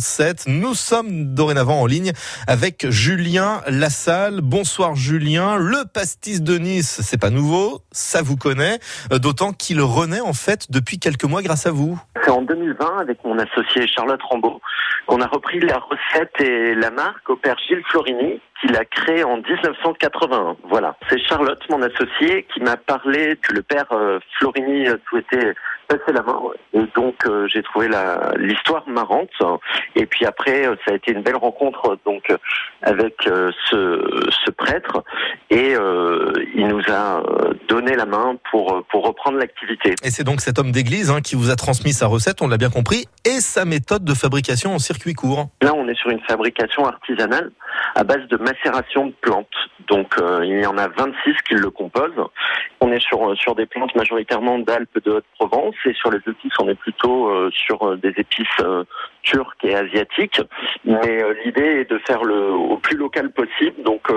37. Nous sommes dorénavant en ligne avec Julien Lassalle. Bonsoir Julien. Le pastis de Nice, c'est pas nouveau, ça vous connaît, euh, d'autant qu'il renaît en fait depuis quelques mois grâce à vous. C'est en 2020 avec mon associé Charlotte Rambaud qu'on a repris la recette et la marque au père Gilles Florini qu'il a créé en 1981. Voilà. C'est Charlotte, mon associé, qui m'a parlé que le père euh, Florini souhaitait passer la main. Et donc euh, j'ai trouvé l'histoire marrante. Et puis après, euh, ça a été une belle rencontre donc avec ce, ce prêtre et il nous a donné la main pour pour reprendre l'activité. Et c'est donc cet homme d'église hein, qui vous a transmis sa recette, on l'a bien compris, et sa méthode de fabrication en circuit court. Là, on est sur une fabrication artisanale à base de macération de plantes. Donc euh, il y en a 26 qui le composent. On est sur sur des plantes majoritairement d'Alpes de Haute-Provence et sur les épices on est plutôt euh, sur euh, des épices turques et asiatiques. Mais l'idée est de faire le au plus local possible. Donc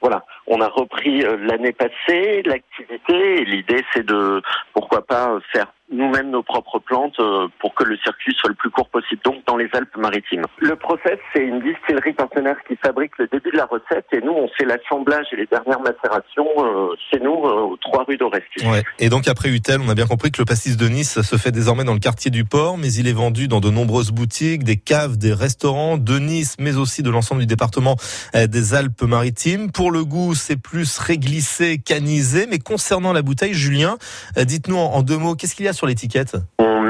voilà, on a repris l'année passée l'activité l'idée c'est de pourquoi pas faire nous-mêmes nos propres plantes pour que le circuit soit le plus court possible, donc dans les Alpes-Maritimes. Le process, c'est une distillerie partenaire qui fabrique le début de la recette et nous, on fait l'assemblage et les dernières macérations euh, chez nous, euh, aux trois rues. Ouais. Et donc après Utel, on a bien compris que le pastis de Nice se fait désormais dans le quartier du port, mais il est vendu dans de nombreuses boutiques, des caves, des restaurants de Nice, mais aussi de l'ensemble du département des Alpes-Maritimes. Pour le goût, c'est plus réglissé, canisé, mais concernant la bouteille, Julien, dites-nous en deux mots, qu'est-ce qu'il y a sur l'étiquette?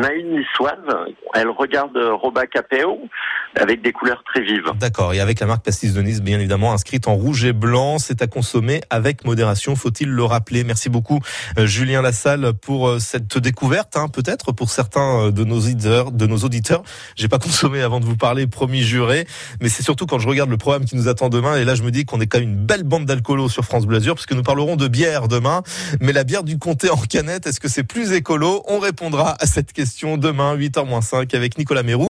On a niçoise, elle regarde Roba Capeo avec des couleurs très vives. D'accord, et avec la marque Pastis de Nice, bien évidemment, inscrite en rouge et blanc, c'est à consommer avec modération, faut-il le rappeler. Merci beaucoup euh, Julien Lassalle pour euh, cette découverte, hein, peut-être pour certains euh, de nos auditeurs. De nos. J'ai pas consommé avant de vous parler, promis juré, mais c'est surtout quand je regarde le programme qui nous attend demain, et là je me dis qu'on est quand même une belle bande d'alcoolos sur France Bleu Azur, puisque nous parlerons de bière demain, mais la bière du comté en canette, est-ce que c'est plus écolo? On répondra à cette demain, 8h-5, avec Nicolas Mérou.